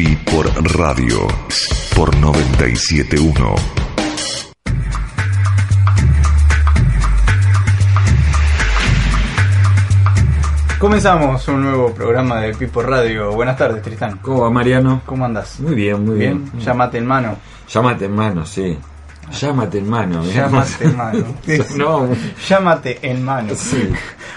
Pi por radio por 971. Comenzamos un nuevo programa de Pipo Radio. Buenas tardes, Tristán. ¿Cómo va, Mariano? ¿Cómo andas? Muy bien, muy bien. Bien, llámate en mano. Llámate en mano, sí. Llámate en mano. Llámate en mano. no, Llámate en mano. sí.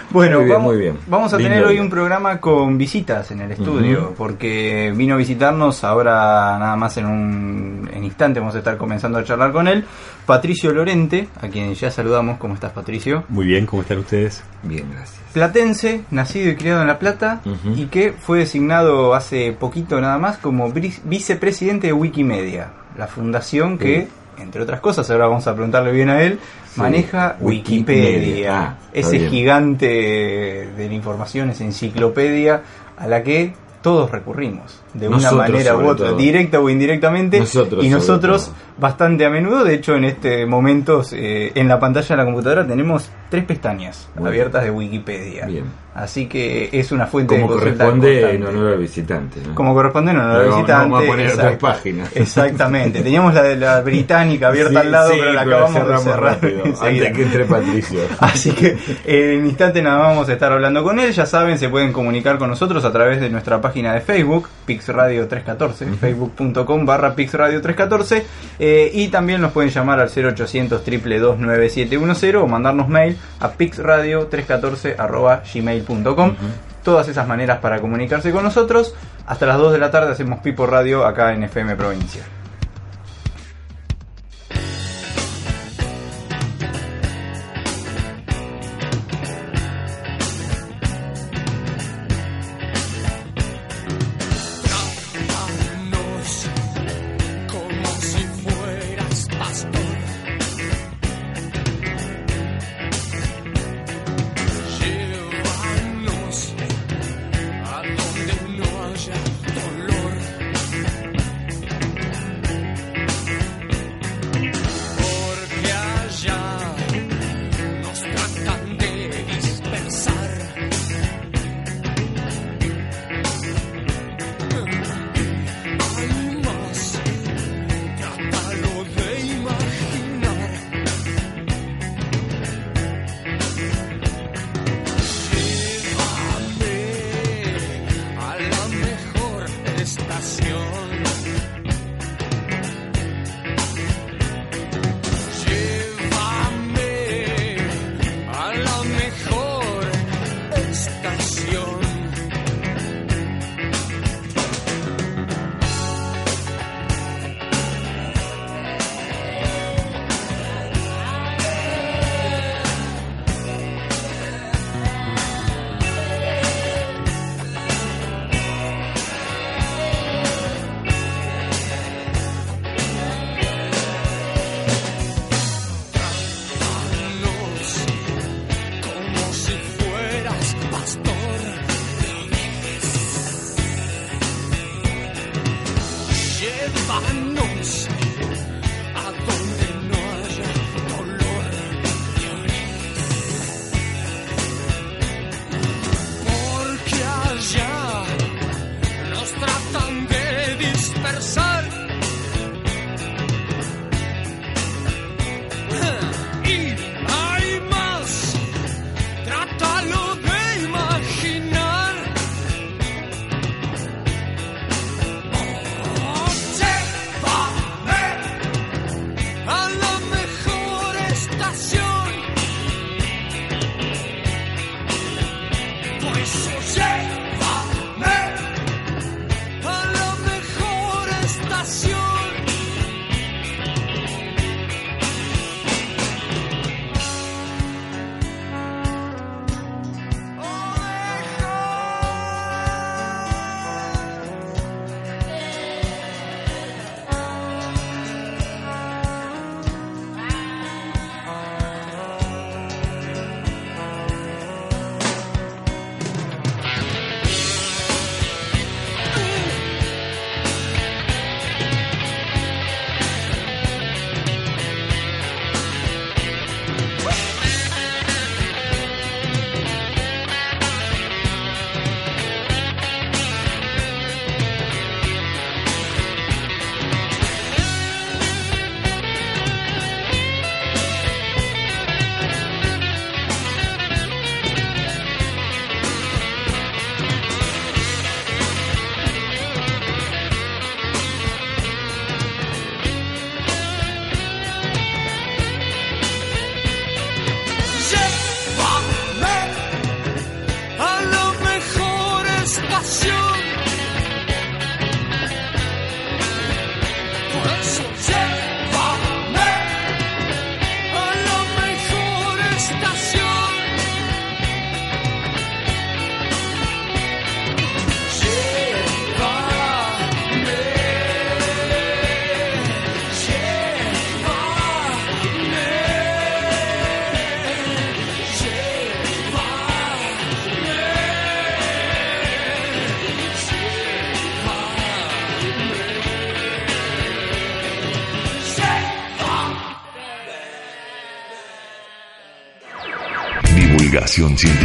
Bueno, Muy bien, vamos, muy bien. vamos a Lindo tener hoy día. un programa con visitas en el estudio, porque vino a visitarnos ahora nada más en un en instante vamos a estar comenzando a charlar con él, Patricio Lorente, a quien ya saludamos. ¿Cómo estás, Patricio? Muy bien, ¿cómo están ustedes? Bien, gracias. Platense, nacido y criado en La Plata, y que fue designado hace poquito nada más como vicepresidente de Wikimedia, la fundación que, entre otras cosas, ahora vamos a preguntarle bien a él, Sí. maneja Wikipedia. Ah, ese bien. gigante de la información, esa enciclopedia a la que todos recurrimos, de una manera u otra, todo. directa o indirectamente, Nosotros, y nosotros bastante a menudo, de hecho en este momento eh, en la pantalla de la computadora tenemos tres pestañas Muy abiertas de Wikipedia. Bien. Así que es una fuente Como de corresponde en honor al visitante. ¿no? Como corresponde en honor al visitante. vamos a poner otras páginas. Exactamente. Teníamos la de la británica abierta Sí, al lado, sí, pero la acabamos de cerrar. antes que entre Patricio. Así que en un instante nada vamos a estar hablando con él. Ya saben, se pueden comunicar con nosotros a través de nuestra página de Facebook, Pixradio 314, facebook.com barra Pixradio 314. eh, y también nos pueden llamar al 0800 222 9710 o mandarnos mail a pixradio 314 arroba gmail.com. Todas esas maneras para comunicarse con nosotros. Hasta las 2 de la tarde hacemos Pipo Radio acá en FM Provincia.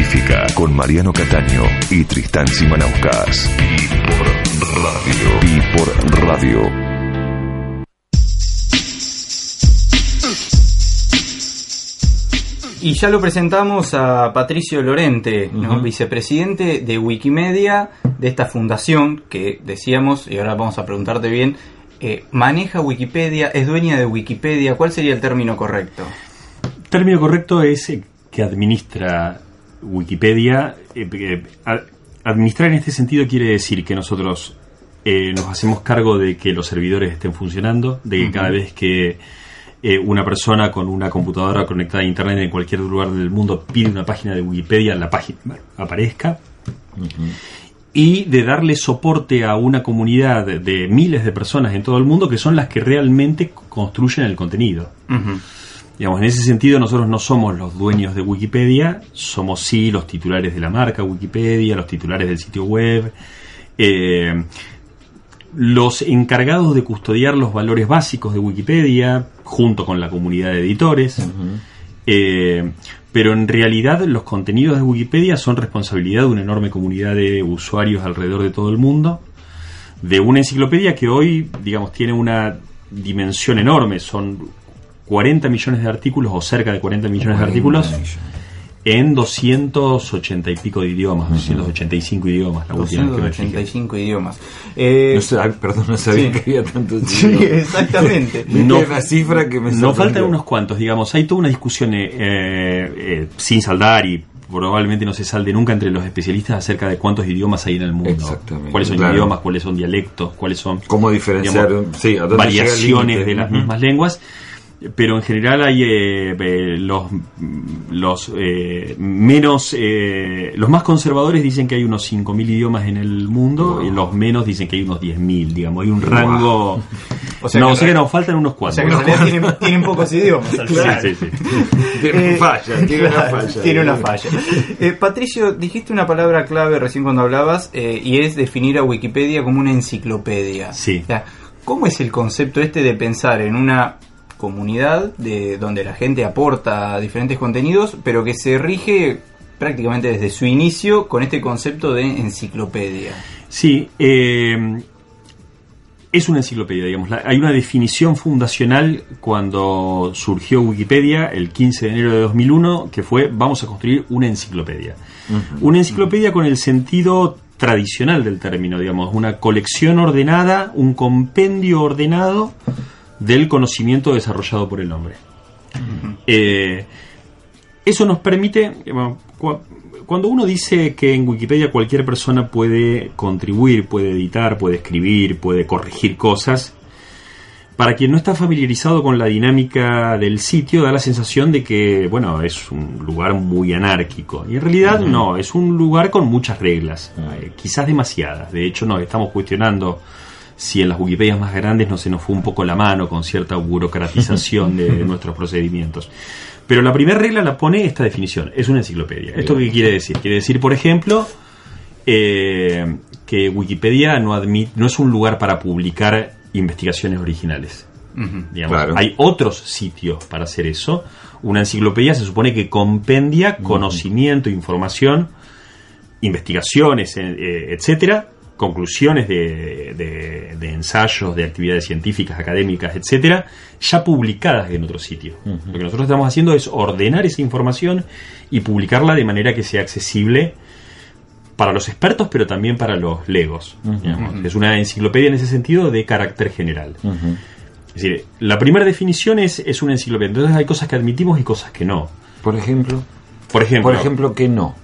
Científica con Mariano Cataño y Tristán Simanauskas. Y por radio. Y por radio. Y ya lo presentamos a Patricio Lorente, ¿no? vicepresidente de Wikimedia, de esta fundación que decíamos, y ahora vamos a preguntarte bien, eh, maneja Wikipedia, es dueña de Wikipedia, ¿cuál sería el término correcto? término correcto es eh, que administra Wikipedia. eh, eh, administrar en este sentido quiere decir que nosotros eh, nos hacemos cargo de que los servidores estén funcionando, de que cada vez que eh, una persona con una computadora conectada a Internet en cualquier lugar del mundo pide una página de Wikipedia, la página aparezca. Y de darle soporte a una comunidad de- de miles de personas en todo el mundo que son las que realmente construyen el contenido. Digamos, en ese sentido nosotros no somos los dueños de Wikipedia, somos sí los titulares de la marca Wikipedia, los titulares del sitio web, eh, los encargados de custodiar los valores básicos de Wikipedia, junto con la comunidad de editores. Eh, pero en realidad los contenidos de Wikipedia son responsabilidad de una enorme comunidad de usuarios alrededor de todo el mundo, de una enciclopedia que hoy, digamos, tiene una dimensión enorme, son 40 millones de artículos o cerca de 40 millones de artículos en 280 y pico de idiomas, 285 idiomas, la última vez que me. 285 idiomas. Eh, No sé, perdón, no sabía sí. que había tantos sí, exactamente. No- una cifra que me Nos sorprendió. faltan unos cuantos, digamos. Hay toda una discusión eh, eh, sin saldar y probablemente no se salde nunca entre los especialistas acerca de cuántos idiomas hay en el mundo. Exactamente, Cuáles son claro. idiomas, cuáles son dialectos, cuáles son ¿Cómo diferenciar? digamos, sí, ¿a dónde llega el variaciones de las mismas lenguas. Pero en general hay eh, eh, los los eh, menos eh, los más conservadores dicen que hay unos 5.000 idiomas en el mundo y los menos dicen que hay unos 10.000 digamos hay un rango O sea no que o sea que nos faltan unos O cuantos sea que en realidad tienen, tienen pocos idiomas al final. Sí, sí, sí. Tiene una falla, tiene una falla. Tiene una falla. Eh, Patricio, dijiste una palabra clave recién cuando hablabas eh, y es definir a Wikipedia como una enciclopedia. Sí. O sea, ¿cómo es el concepto este de pensar en una comunidad de donde la gente aporta diferentes contenidos, pero que se rige prácticamente desde su inicio con este concepto de enciclopedia? Sí, eh, es una enciclopedia, digamos. La- hay una definición fundacional cuando surgió Wikipedia el 15 de enero de 2001, que fue vamos a construir una enciclopedia. Una enciclopedia con el sentido tradicional del término, digamos, una colección ordenada, un compendio ordenado del conocimiento desarrollado por el hombre. Eh, eso nos permite, eh, bueno, cuando uno dice que en Wikipedia cualquier persona puede contribuir, puede editar, puede escribir, puede corregir cosas, para quien no está familiarizado con la dinámica del sitio, da la sensación de que, bueno, es un lugar muy anárquico. Y en realidad no, es un lugar con muchas reglas, eh, quizás demasiadas. De hecho, nos estamos cuestionando si en las Wikipedias más grandes no se nos fue un poco la mano con cierta burocratización de nuestros procedimientos. Pero la primera regla la pone esta definición, es una enciclopedia. ¿Esto qué quiere decir? Quiere decir, por ejemplo, eh, que Wikipedia no, admit- no es un lugar para publicar investigaciones originales. Ujú. Digamos, Claro. Hay otros sitios para hacer eso. Una enciclopedia se supone que compendia conocimiento, información, investigaciones, eh, eh, etcétera, conclusiones de, de- de ensayos, de actividades científicas, académicas, etcétera, ya publicadas en otro sitio. Lo que nosotros estamos haciendo es ordenar esa información y publicarla de manera que sea accesible para los expertos, pero también para los legos. Es una enciclopedia en ese sentido de carácter general. Es decir, la primera definición es, es una enciclopedia. Entonces hay cosas que admitimos y cosas que no. Por ejemplo, Por ejemplo, por ejemplo que no.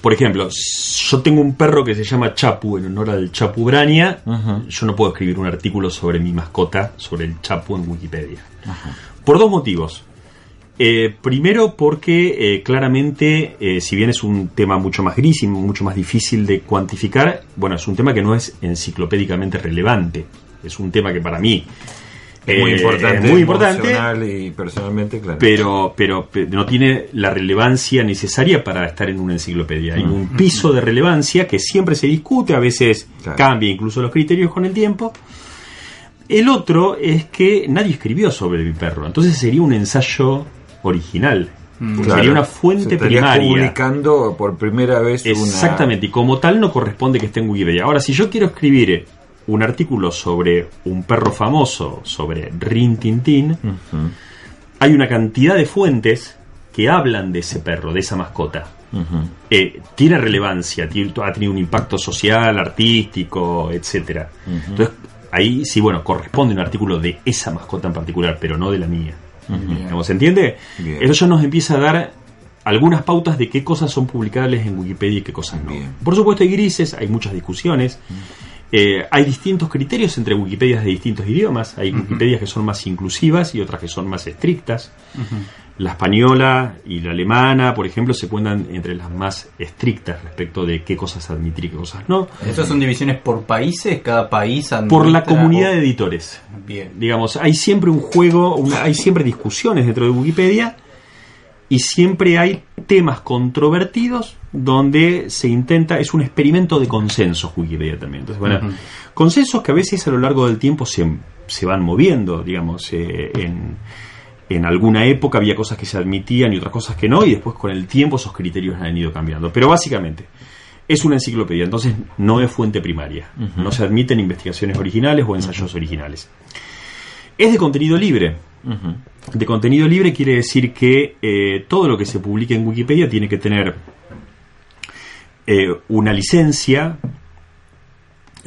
Por ejemplo, yo tengo un perro que se llama Chapu en honor al Chapu Brania. Yo no puedo escribir un artículo sobre mi mascota, sobre el Chapu en Wikipedia. Por dos motivos. Eh, primero porque eh, claramente, eh, si bien es un tema mucho más gris y mucho más difícil de cuantificar, bueno, es un tema que no es enciclopédicamente relevante. Es un tema que para mí muy eh, importante. es muy importante y personalmente, claro. pero, pero pe- no tiene la relevancia necesaria para estar en una enciclopedia. Hay un piso de relevancia que siempre se discute, a veces Claro. cambia incluso los criterios con el tiempo. El otro es que nadie escribió sobre mi perro, entonces sería un ensayo original. Mm. Sería una fuente Se primaria. publicando por primera vez una... Exactamente, y como tal no corresponde que esté en Wikipedia. Ahora, si yo quiero escribir un artículo sobre un perro famoso, sobre Rin Tin Tin, hay una cantidad de fuentes que hablan de ese perro, de esa mascota. Eh, tiene relevancia, tiene- ha tenido un impacto social, artístico, etcétera. Entonces, ahí sí, bueno, corresponde un artículo de esa mascota en particular, pero no de la mía. ¿Cómo ¿Se entiende? Bien. Eso ya nos empieza a dar algunas pautas de qué cosas son publicables en Wikipedia y qué cosas no. Bien. Por supuesto hay grises, hay muchas discusiones. Eh, hay distintos criterios entre Wikipedias de distintos idiomas. Hay Wikipedias que son más inclusivas y otras que son más estrictas. La española y la alemana, por ejemplo, se cuentan entre las más estrictas respecto de qué cosas admitir y qué cosas no. ¿Estas son divisiones por países? ¿Cada país Por la comunidad de editores. Bien. Digamos, hay siempre un juego, una- hay siempre discusiones dentro de Wikipedia y siempre hay temas controvertidos donde se intenta, es un experimento de consensos Wikipedia también. Entonces, bueno, consensos que a veces a lo largo del tiempo se, se van moviendo, digamos, eh, en, en alguna época había cosas que se admitían y otras cosas que no, y después con el tiempo esos criterios han ido cambiando. Pero básicamente, es una enciclopedia, entonces no es fuente primaria. No se admiten investigaciones originales o ensayos originales. Es de contenido libre. De contenido libre quiere decir que eh, todo lo que se publique en Wikipedia tiene que tener eh, una licencia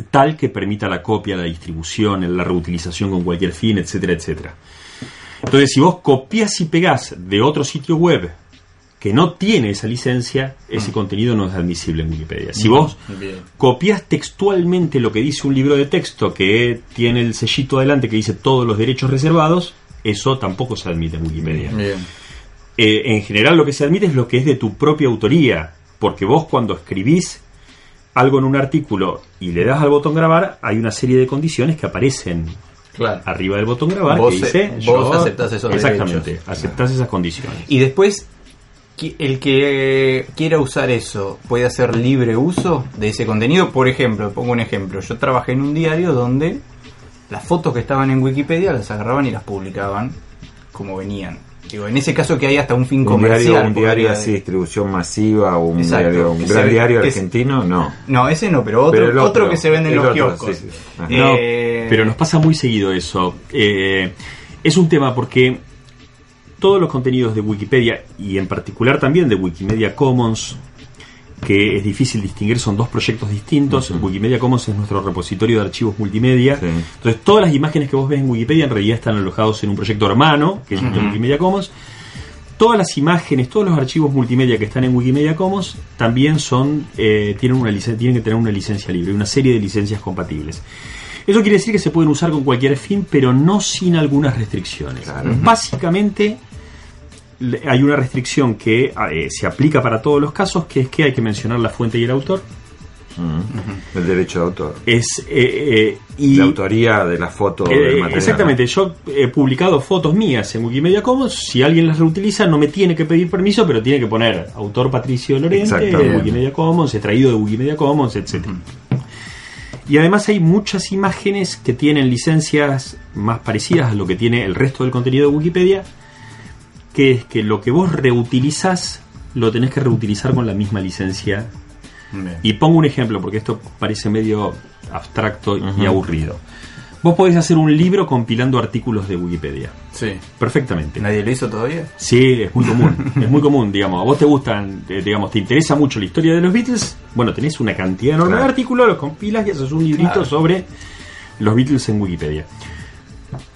tal que permita la copia, la distribución, la reutilización con cualquier fin, etcétera, etcétera. Entonces, si vos copias y pegás de otro sitio web que no tiene esa licencia, ese contenido no es admisible en Wikipedia. Si vos Bien. copias textualmente lo que dice un libro de texto que tiene el sellito adelante que dice todos los derechos reservados, eso tampoco se admite en Wikipedia. Eh, en general lo que se admite es lo que es de tu propia autoría, porque vos cuando escribís algo en un artículo y le das al botón grabar, hay una serie de condiciones que aparecen Claro. arriba del botón grabar Vos, que dice vos yo- aceptás esos exactamente, derechos. aceptás esas condiciones. Y después, el que quiera usar eso, ¿puede hacer libre uso de ese contenido? Por ejemplo, pongo un ejemplo. Yo trabajé en un diario donde las fotos que estaban en Wikipedia las agarraban y las publicaban como venían. Digo, en ese caso que hay hasta un fin Un comercial. diario, un diario así, distribución masiva, o un, Exacto. diario, un Que gran diario argentino, no. No, ese no, pero otro, Pero otro, otro, que se vende en los otro, kioscos. sí, sí. Ajá. No, Eh, pero nos pasa muy seguido eso. Eh, es un tema porque todos los contenidos de Wikipedia y en particular también de Wikimedia Commons, que es difícil distinguir, son dos proyectos distintos. Wikimedia Commons es nuestro repositorio de archivos multimedia. Sí. Entonces, todas las imágenes que vos ves en Wikipedia en realidad están alojados en un proyecto hermano, que es Wikimedia Commons. Todas las imágenes, todos los archivos multimedia que están en Wikimedia Commons también son eh, tienen, una tienen que tener una licencia libre, una serie de licencias compatibles. Eso quiere decir que se pueden usar con cualquier fin, pero no sin algunas restricciones. Básicamente, hay una restricción que eh, se aplica para todos los casos, que es que hay que mencionar la fuente y el autor. Mm. El derecho de autor. Es, eh, eh, y, la autoría de la foto eh, del material. exactamente, yo he publicado fotos mías en Wikimedia Commons. Si alguien las reutiliza, no me tiene que pedir permiso, pero tiene que poner autor Patricio Lorente, de Wikimedia Commons, extraído de Wikimedia Commons, etc. Y además hay muchas imágenes que tienen licencias más parecidas a lo que tiene el resto del contenido de Wikipedia, que es que lo que vos reutilizás lo tenés que reutilizar con la misma licencia Bien. y pongo un ejemplo, porque esto parece medio abstracto y aburrido. Vos podés hacer un libro compilando artículos de Wikipedia. Sí. Perfectamente. ¿Nadie lo hizo todavía? Sí, es muy común. es muy común, digamos. A vos te gustan, eh, digamos, te interesa mucho la historia de los Beatles. Bueno, tenés una cantidad enorme de artículos, los compilas y haces un librito Claro. sobre los Beatles en Wikipedia.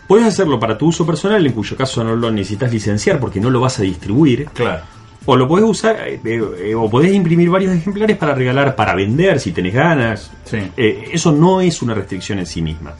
Puedes hacerlo para tu uso personal, en cuyo caso no lo necesitas licenciar porque no lo vas a distribuir. Claro. O lo podés usar, eh, eh, o podés imprimir varios ejemplares para regalar, para vender si tenés ganas. Sí. Eh, eso no es una restricción en sí misma.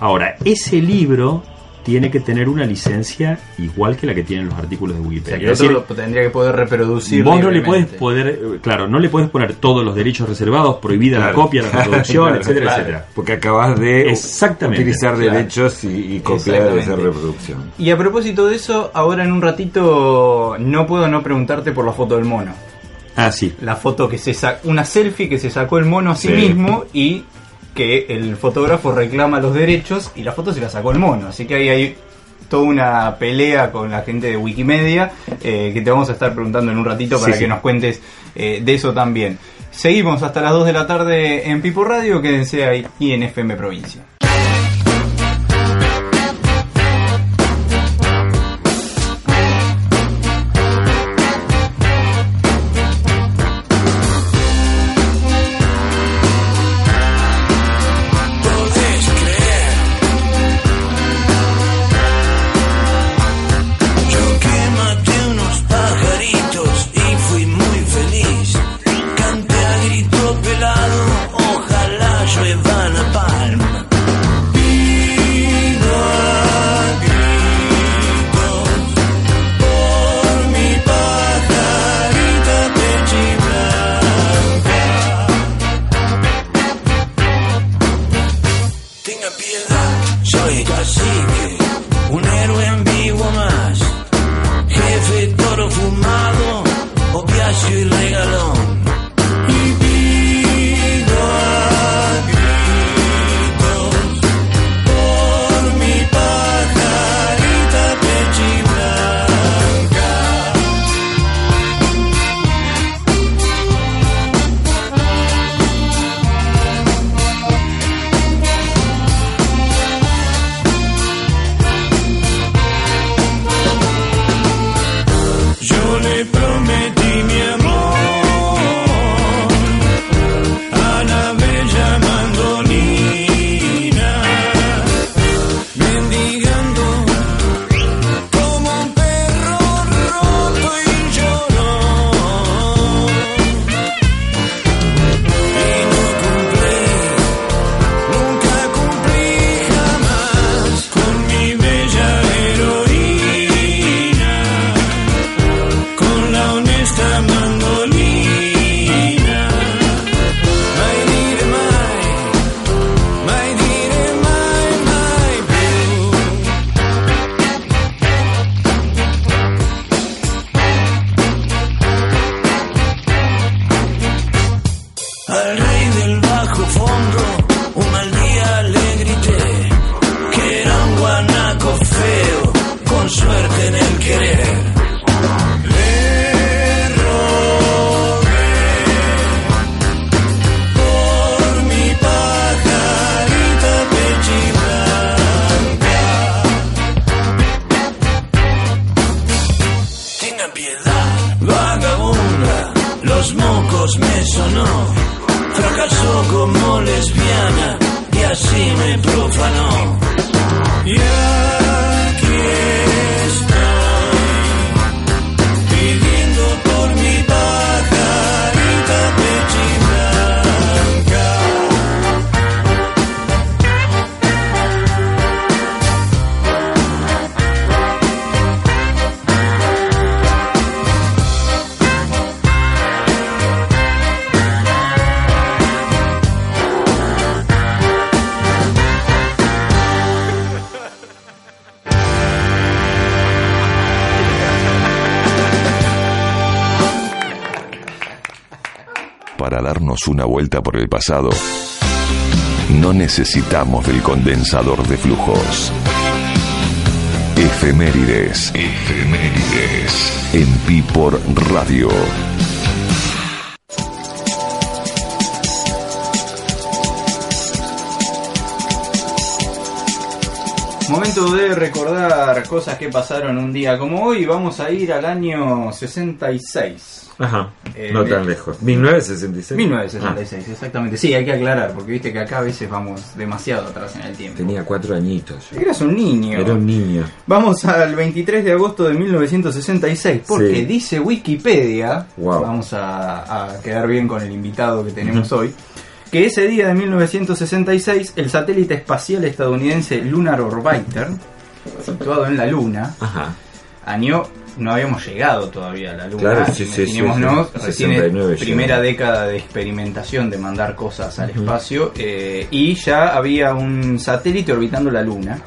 Ahora, ese libro tiene que tener una licencia igual que la que tienen los artículos de O sea, Wikipedia. que Es otro decir, lo tendría que poder reproducir. vos no le puedes poder, eh, claro, no le puedes poner todos los derechos reservados, prohibida la copia, la reproducción, Claro, etcétera, claro. etcétera. Porque acabas de Exactamente, utilizar claro. derechos y, y copiar esa reproducción. Y a propósito de eso, ahora en un ratito no puedo no preguntarte por la foto del mono. Ah, sí. La foto que se sacó, una selfie que se sacó el mono a sí, Sí. mismo y que el fotógrafo reclama los derechos y la foto se la sacó el mono. Así que ahí hay toda una pelea con la gente de Wikimedia eh, que te vamos a estar preguntando en un ratito para Sí, que sí. nos cuentes eh, de eso también. Seguimos hasta las 2 de la tarde en Pipo Radio, quédense ahí y en FM Provincia. Una vuelta por el pasado, no necesitamos del condensador de flujos. Efemérides. Efemérides. En Pi por Radio. Momento de recordar cosas que pasaron un día como hoy. Vamos a ir al año 66. Ajá, Eh, no tan lejos. 1966. 1966, exactamente. Sí, hay que aclarar, porque viste que acá a veces vamos demasiado atrás en el tiempo. tenía cuatro añitos. Eras un niño. Era un niño. Vamos al 23 de agosto de 1966, porque Sí. dice Wikipedia, Wow. vamos a, a quedar bien con el invitado que tenemos hoy, que ese día de 1966 el satélite espacial estadounidense Lunar Orbiter, situado en la Luna, Ajá. año no habíamos llegado todavía a la Luna, Claro, sí, sí, sí, recién 69 primera década de experimentación de mandar cosas al espacio eh, y ya había un satélite orbitando la Luna.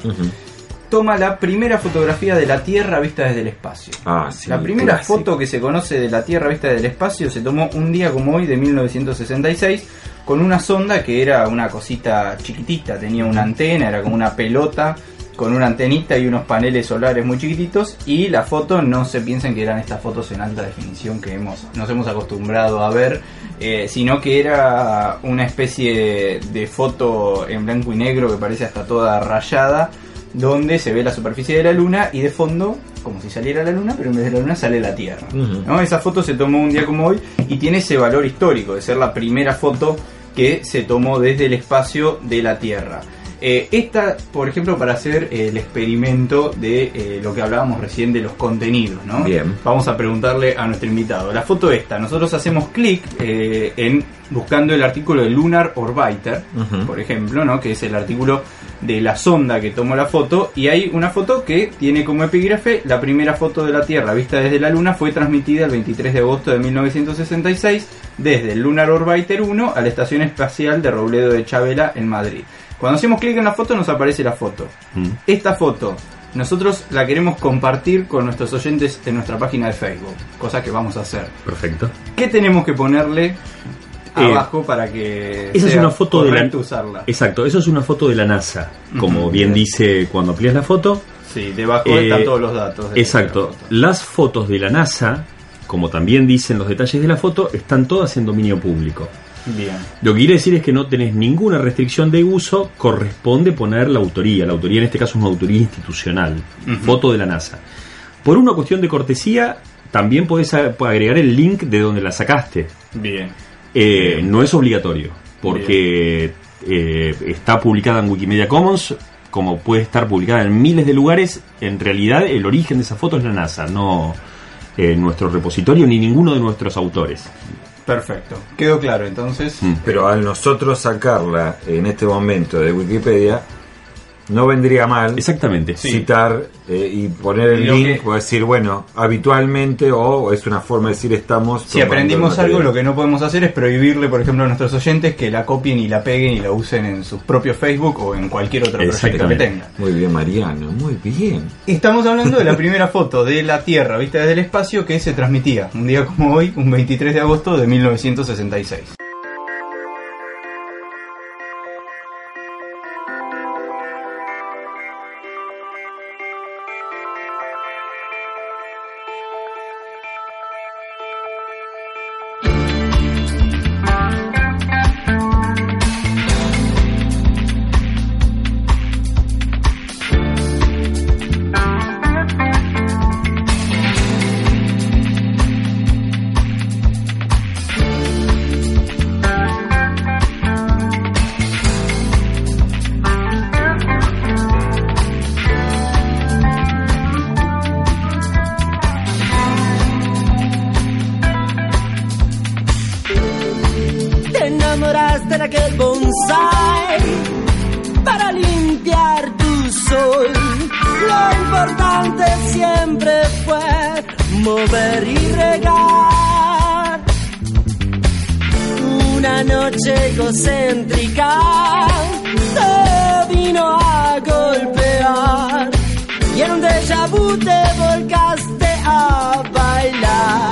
Toma la primera fotografía de la Tierra vista desde el espacio. Ah, sí. la primera clásico. foto que se conoce de la Tierra vista desde el espacio se tomó un día como hoy de 1966 con una sonda que era una cosita chiquitita, tenía una antena, era como una pelota con una antenita y unos paneles solares muy chiquititos y la foto no se piensen que eran estas fotos en alta definición que hemos, nos hemos acostumbrado a ver, eh, sino que era una especie de foto en blanco y negro que parece hasta toda rayada, donde se ve la superficie de la luna y de fondo, como si saliera la luna, pero en vez de la luna sale la Tierra. ¿no? Esa foto se tomó un día como hoy y tiene ese valor histórico de ser la primera foto que se tomó desde el espacio de la Tierra. Eh, esta, por ejemplo, para hacer el experimento de eh, lo que hablábamos recién de los contenidos, ¿no? Bien. Vamos a preguntarle a nuestro invitado. La foto esta, nosotros hacemos clic eh, en buscando el artículo de Lunar Orbiter, por ejemplo, ¿no? Que es el artículo de la sonda que tomó la foto y hay una foto que tiene como epígrafe la primera foto de la Tierra vista desde la Luna fue transmitida el 23 de agosto de 1966 desde el Lunar Orbiter 1 a la Estación Espacial de Robledo de Chabela en Madrid. Cuando hacemos clic en la foto nos aparece la foto. Mm. Esta foto nosotros la queremos compartir con nuestros oyentes en nuestra página de Facebook, cosa que vamos a hacer. Perfecto. ¿Qué tenemos que ponerle Eh, abajo para que Esa es una foto de la usarla? Exacto, eso es una foto de la NASA. Como bien dice cuando amplías la foto. Sí, debajo Eh, están todos los datos. de Exacto. la foto. Las fotos de la NASA, como también dicen los detalles de la foto, están todas en dominio público. Bien. Lo que quiere decir es que no tenés ninguna restricción de uso, corresponde poner la autoría. La autoría en este caso es una autoría institucional. Ujú. Foto de la NASA. Por una cuestión de cortesía, también podés agregar el link de donde la sacaste. Bien. Eh, no es obligatorio, porque eh, está publicada en Wikimedia Commons, como puede estar publicada en miles de lugares. En realidad, el origen de esa foto es la NASA, no eh, nuestro repositorio ni ninguno de nuestros autores. Perfecto. Quedó claro entonces. Mm. Pero al nosotros sacarla en este momento de Wikipedia, no vendría mal Exactamente. Sí. citar eh, y poner el Lo link que- o decir, bueno, habitualmente o es una forma de decir estamos. Si aprendimos algo, lo que no podemos hacer es prohibirle, por ejemplo, a nuestros oyentes que la copien y la peguen y la usen en sus propios Facebook o en cualquier otro proyecto que tengan. Muy bien, Mariano, muy bien. Estamos hablando de la primera foto de la Tierra vista desde el espacio que se transmitía un día como hoy, un 23 de agosto de 1966. Enamoraste de aquel bonsai para limpiar tu sol. Lo importante siempre fue mover y regar. Una noche egocéntrica te vino a golpear y en un déjà vu te volcaste a bailar.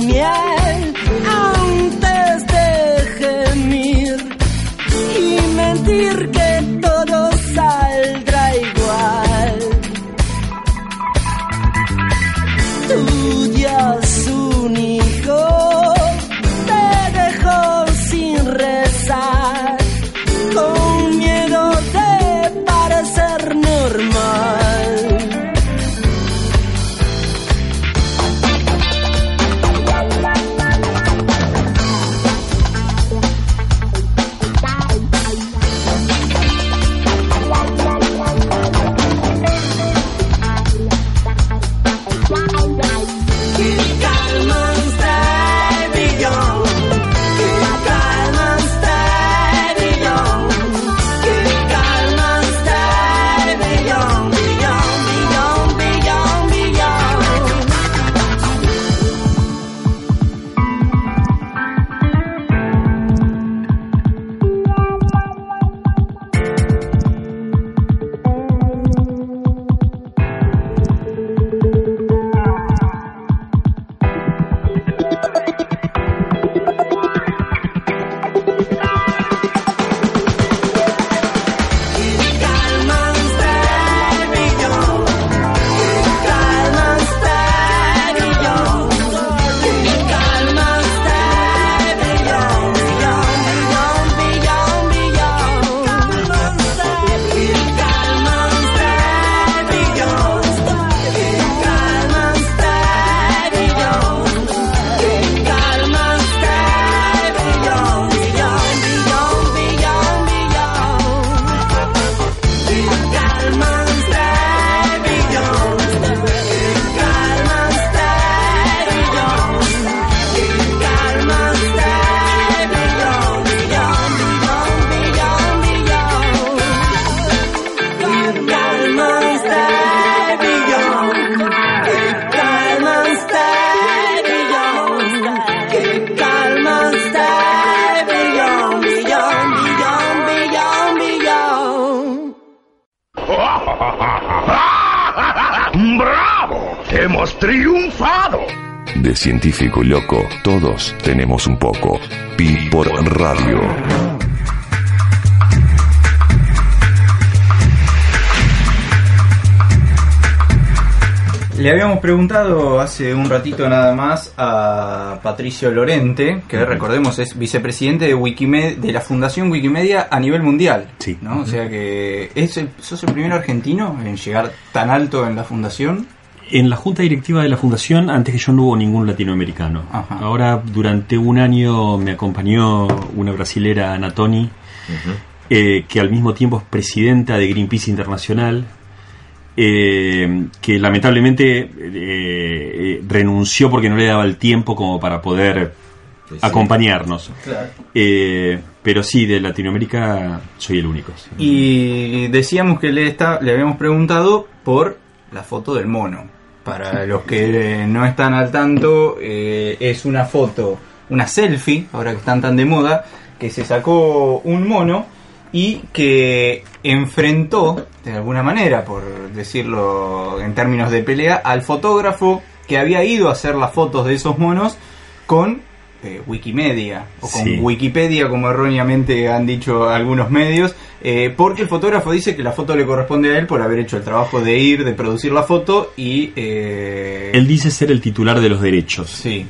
面。¡Bravo! ¡Hemos triunfado! De científico loco, todos tenemos un poco. Pi por radio. Le habíamos preguntado hace un ratito nada más a Patricio Lorente, que recordemos es vicepresidente de Wikimedia, de la Fundación Wikimedia a nivel mundial. Sí. ¿no? O sea que es el, sos el primer argentino en llegar tan alto en la fundación. En la junta directiva de la fundación, antes que yo no hubo ningún latinoamericano. Ajá. Ahora, durante un año me acompañó una brasilera, Anatoni, eh, que al mismo tiempo es presidenta de Greenpeace Internacional, eh, que lamentablemente eh, eh, renunció porque no le daba el tiempo como para poder Sí, acompañarnos. Eh, pero sí, de Latinoamérica soy el único. sí. Y decíamos que le, está, le habíamos preguntado por la foto del mono. Para los que no están al tanto, eh, es una foto, una selfie, ahora que están tan de moda, que se sacó un mono y que enfrentó, de alguna manera, por decirlo en términos de pelea, al fotógrafo que había ido a hacer las fotos de esos monos con eh, Wikimedia o con Sí. Wikipedia como erróneamente han dicho algunos medios eh, porque el fotógrafo dice que la foto le corresponde a él por haber hecho el trabajo de ir de producir la foto y eh, Él dice ser el titular de los derechos. Sí.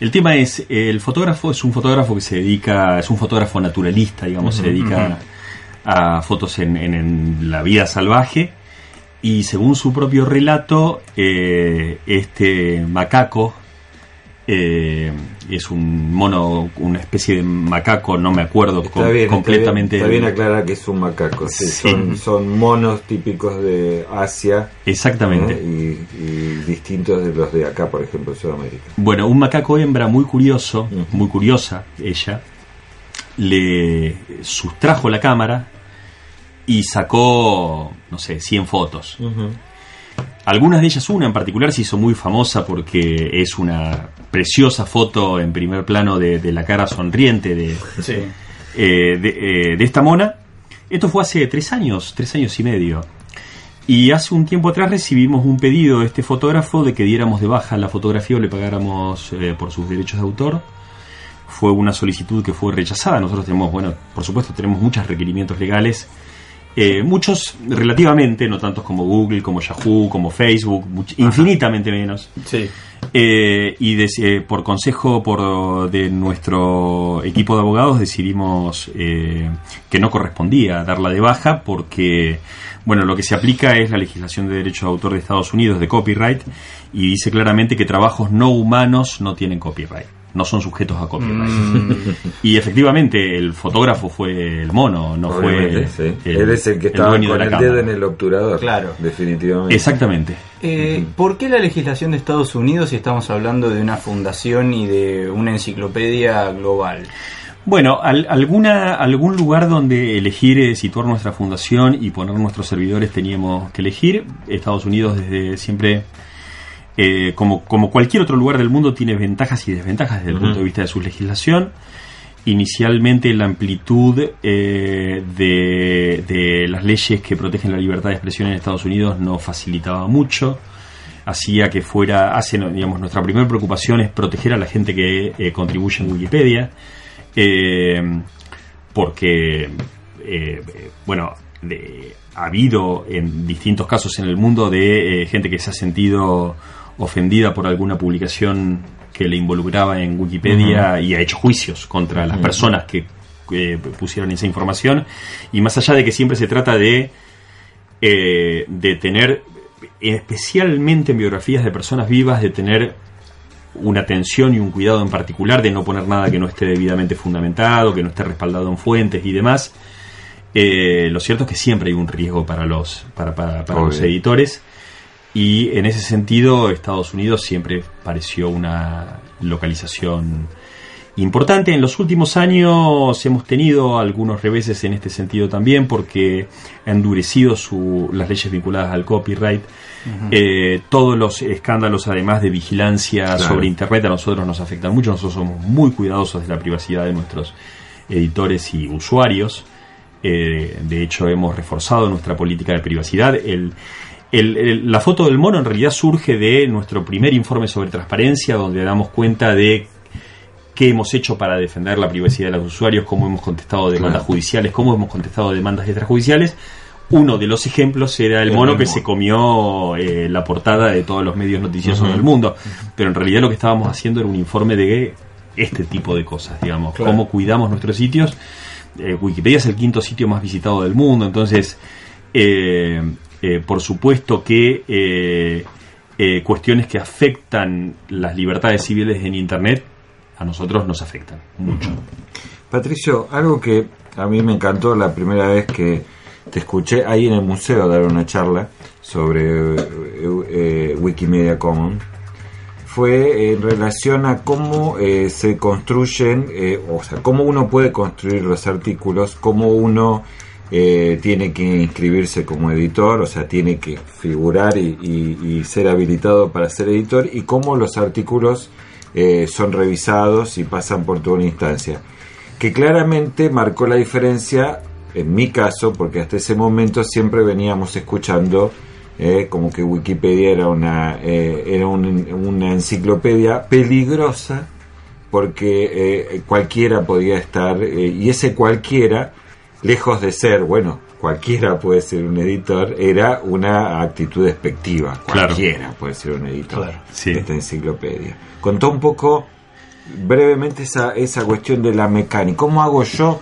El tema es, el fotógrafo es un fotógrafo que se dedica, es un fotógrafo naturalista, digamos, se dedica a fotos en, en- en la vida salvaje. Y según su propio relato, eh, este macaco eh, es un mono, una especie de macaco, no me acuerdo Está com- bien, completamente. Está bien, está bien aclarar que es un macaco. sí, Sí. Son, son monos típicos de Asia Exactamente. ¿eh? y, y distintos de los de acá, por ejemplo, Sudamérica. Bueno, un macaco hembra muy curioso, muy curiosa ella, le sustrajo la cámara y sacó, no sé, 100 fotos. Algunas de ellas, una en particular, se hizo muy famosa porque es una preciosa foto en primer plano de, de la cara sonriente de, sí. eh, de, eh, de esta mona. Esto fue hace tres años, tres años y medio. Y hace un tiempo atrás recibimos un pedido de este fotógrafo de que diéramos de baja la fotografía o le pagáramos eh, por sus derechos de autor. Fue una solicitud que fue rechazada. Nosotros tenemos, bueno, por supuesto, tenemos muchos requerimientos legales. Eh, muchos relativamente, no tantos como Google, como Yahoo, como Facebook, much- infinitamente menos. Sí. Eh, y eh, por consejo por, de nuestro equipo de abogados decidimos eh, que no correspondía darla de baja porque bueno lo que se aplica es la legislación de derecho de autor de Estados Unidos de copyright y dice claramente que trabajos no humanos no tienen copyright no son sujetos a copyright Mm, y efectivamente el fotógrafo fue el mono no Obviamente, fue sí. Él es el que estaba con el cámara. dedo en el obturador. Claro. Definitivamente. exactamente Eh, ¿Por qué la legislación de Estados Unidos si estamos hablando de una fundación y de una enciclopedia global? Bueno, al- alguna, algún lugar donde elegir eh, situar nuestra fundación y poner nuestros servidores teníamos que elegir. Estados Unidos desde siempre, eh, como, como cualquier otro lugar del mundo, tiene ventajas y desventajas desde el punto de vista de su legislación. Inicialmente la amplitud eh, de, de las leyes que protegen la libertad de expresión en Estados Unidos no facilitaba mucho hacía que fuera, hace, digamos, nuestra primera preocupación es proteger a la gente que eh, contribuye en Wikipedia, eh, porque, eh, bueno, de- ha habido en distintos casos en el mundo de gente que se ha sentido ofendida por alguna publicación que le involucraba en Wikipedia y ha hecho juicios contra las personas que eh, pusieron esa información. Y más allá de que siempre se trata de eh, de tener, especialmente en biografías de personas vivas, de tener una atención y un cuidado en particular, de no poner nada que no esté debidamente fundamentado, que no esté respaldado en fuentes y demás. Eh, lo cierto es que siempre hay un riesgo para los, para, para- para los editores y en ese sentido Estados Unidos siempre pareció una localización importante. En los últimos años hemos tenido algunos reveses en este sentido también porque ha endurecido su- las leyes vinculadas al copyright. Eh, todos los escándalos, además de vigilancia Claro. sobre Internet, a nosotros nos afectan mucho. Nosotros somos muy cuidadosos de la privacidad de nuestros editores y usuarios. Eh, de hecho, hemos reforzado nuestra política de privacidad. El, el- el- la foto del mono en realidad surge de nuestro primer informe sobre transparencia, donde damos cuenta de qué hemos hecho para defender la privacidad de los usuarios, cómo hemos contestado demandas Claro. judiciales, cómo hemos contestado demandas extrajudiciales. Uno de los ejemplos era el mono que se comió eh, la portada de todos los medios noticiosos del mundo. Pero en realidad lo que estábamos haciendo era un informe de este tipo de cosas, digamos, Claro. cómo cuidamos nuestros sitios. Eh, Wikipedia es el quinto sitio más visitado del mundo, entonces, eh, eh, por supuesto que eh, eh, cuestiones que afectan las libertades civiles en Internet a nosotros nos afectan mucho. Patricio, algo que a mí me encantó la primera vez que te escuché ahí en el museo dar una charla sobre eh, Wikimedia Commons fue en relación a cómo eh, se construyen, eh, o sea, cómo uno puede construir los artículos, cómo uno eh, tiene que inscribirse como editor, o sea, tiene que figurar y, y- ser habilitado para ser editor, y cómo los artículos eh, son revisados y pasan por toda una instancia. Que claramente marcó la diferencia, en mi caso, porque hasta ese momento siempre veníamos escuchando eh, como que Wikipedia era una, eh, era un- una enciclopedia peligrosa porque eh, cualquiera podía estar, y ese cualquiera, lejos de ser, bueno, cualquiera puede ser un editor, era una actitud despectiva. Claro. Cualquiera puede ser un editor Claro. Sí. de esta enciclopedia. Contó un poco brevemente esa, esa cuestión de la mecánica. ¿Cómo hago yo?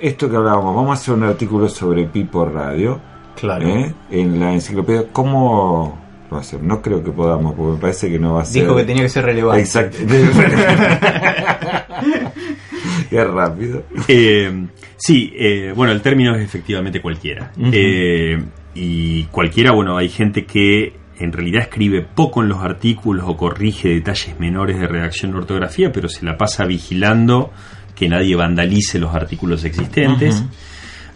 Esto que hablábamos, vamos a hacer un artículo sobre Pipo Radio. Claro. ¿eh? En la enciclopedia, ¿cómo lo hacemos? No creo que podamos, porque me parece que no va a ser. Dijo que tenía que ser relevante. Exacto. Qué rápido. Eh, sí, eh, bueno, el término es efectivamente cualquiera. Eh, y cualquiera, bueno, hay gente que en realidad escribe poco en los artículos o corrige detalles menores de redacción y ortografía, pero se la pasa vigilando que nadie vandalice los artículos existentes.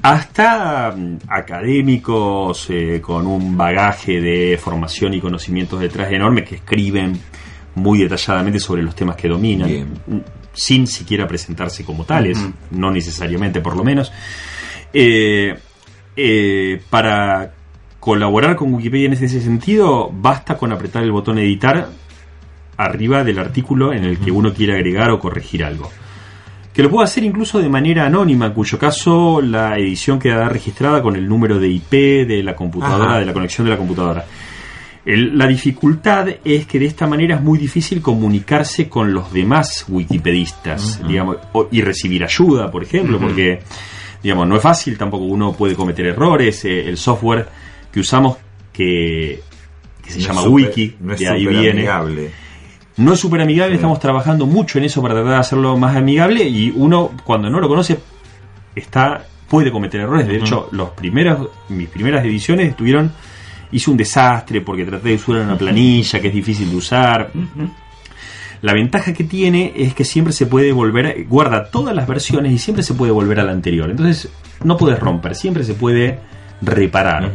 Hasta mm, académicos con un bagaje de formación y conocimientos detrás enorme que escriben muy detalladamente sobre los temas que dominan, Bien. Sin siquiera presentarse como tales, no necesariamente por lo menos. Eh, eh, para colaborar con Wikipedia en ese sentido, basta con apretar el botón editar arriba del artículo en el que uno quiere agregar o corregir algo. Que lo puede hacer incluso de manera anónima, en cuyo caso la edición quedará registrada con el número de IP de la computadora, Ajá. de la conexión de la computadora. El- la dificultad es que de esta manera es muy difícil comunicarse con los demás wikipedistas, digamos, o- y recibir ayuda, por ejemplo, porque digamos, no es fácil, tampoco uno puede cometer errores. eh, el software que usamos, que, que se No llama super- Wiki, no es de ahí viene. amigable. No es súper amigable, Sí. estamos trabajando mucho en eso para tratar de hacerlo más amigable y uno cuando no lo conoce está puede cometer errores. De hecho, los primeros mis primeras ediciones estuvieron hice un desastre porque traté de usar una planilla que es difícil de usar. La ventaja que tiene es que siempre se puede volver, guarda todas las versiones y siempre se puede volver a la anterior. Entonces no puedes romper, siempre se puede reparar.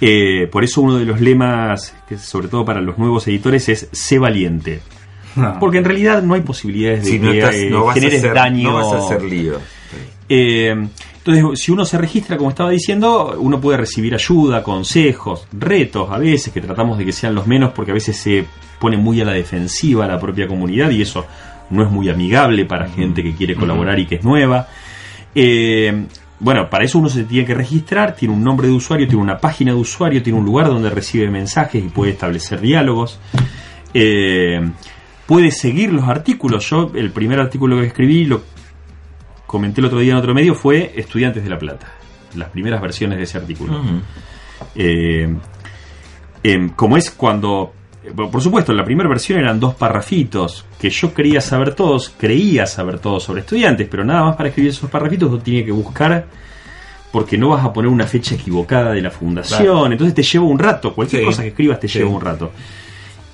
Eh, por eso uno de los lemas, que sobre todo para los nuevos editores, es sé valiente. No. Porque en realidad no hay posibilidades de Si no, que estás- eh, no generes hacer, daño. no vas a hacer lío. Eh, entonces, si uno se registra, como estaba diciendo, uno puede recibir ayuda, consejos, retos a veces, que tratamos de que sean los menos, porque a veces se pone muy a la defensiva la propia comunidad y eso no es muy amigable para gente que quiere colaborar y que es nueva. Eh, bueno, para eso uno se tiene que registrar, tiene un nombre de usuario, tiene una página de usuario, tiene un lugar donde recibe mensajes y puede establecer diálogos. Eh, puede seguir los artículos. Yo, el primer artículo que escribí, lo comenté el otro día en otro medio, fue Estudiantes de La Plata. Las primeras versiones de ese artículo. Eh, em, como es cuando. eh, Por supuesto, la primera versión eran dos parrafitos que yo quería saber todos, creía saber todo sobre estudiantes, pero nada más para escribir esos parrafitos uno tiene que buscar porque no vas a poner una fecha equivocada de la fundación, Claro. entonces te lleva un rato, cualquier Sí. cosa que escribas te Sí. lleva un rato.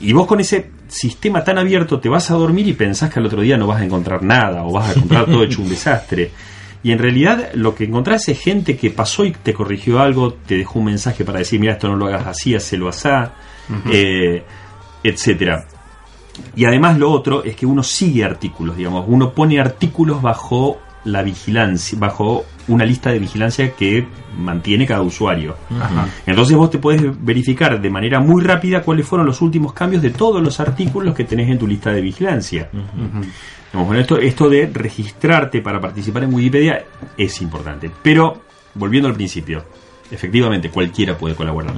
Y vos con ese sistema tan abierto te vas a dormir y pensás que al otro día no vas a encontrar nada o vas a encontrar todo hecho un desastre. Y en realidad lo que encontrás es gente que pasó y te corrigió algo, te dejó un mensaje para decir, mira, esto no lo hagas así, hacelo asá, eh, etcétera. Y además lo otro es que uno sigue artículos, digamos, uno pone artículos bajo la vigilancia, bajo una lista de vigilancia que mantiene cada usuario. Ajá. Entonces vos te puedes verificar de manera muy rápida cuáles fueron los últimos cambios de todos los artículos que tenés en tu lista de vigilancia. Bueno, esto, esto de registrarte para participar en Wikipedia es importante. Pero, volviendo al principio, efectivamente cualquiera puede colaborar.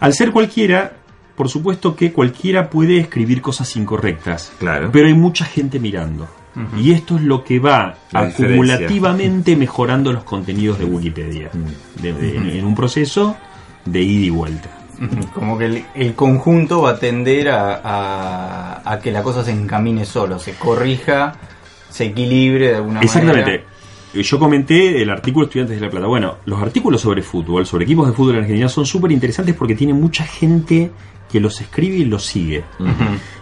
Al ser cualquiera, por supuesto que cualquiera puede escribir cosas incorrectas. Claro. Pero hay mucha gente mirando. Y esto es lo que va La acumulativamente mejorando los contenidos de Wikipedia. De- de- en- en un proceso de ida y vuelta. Como que el, el conjunto va a tender a, a- a que la cosa se encamine solo, se corrija, se equilibre de alguna Exactamente. manera. Eh, Yo comenté el artículo Estudiantes de La Plata. Bueno, los artículos sobre fútbol, sobre equipos de fútbol en Argentina, son súper interesantes porque tiene mucha gente que los escribe y los sigue.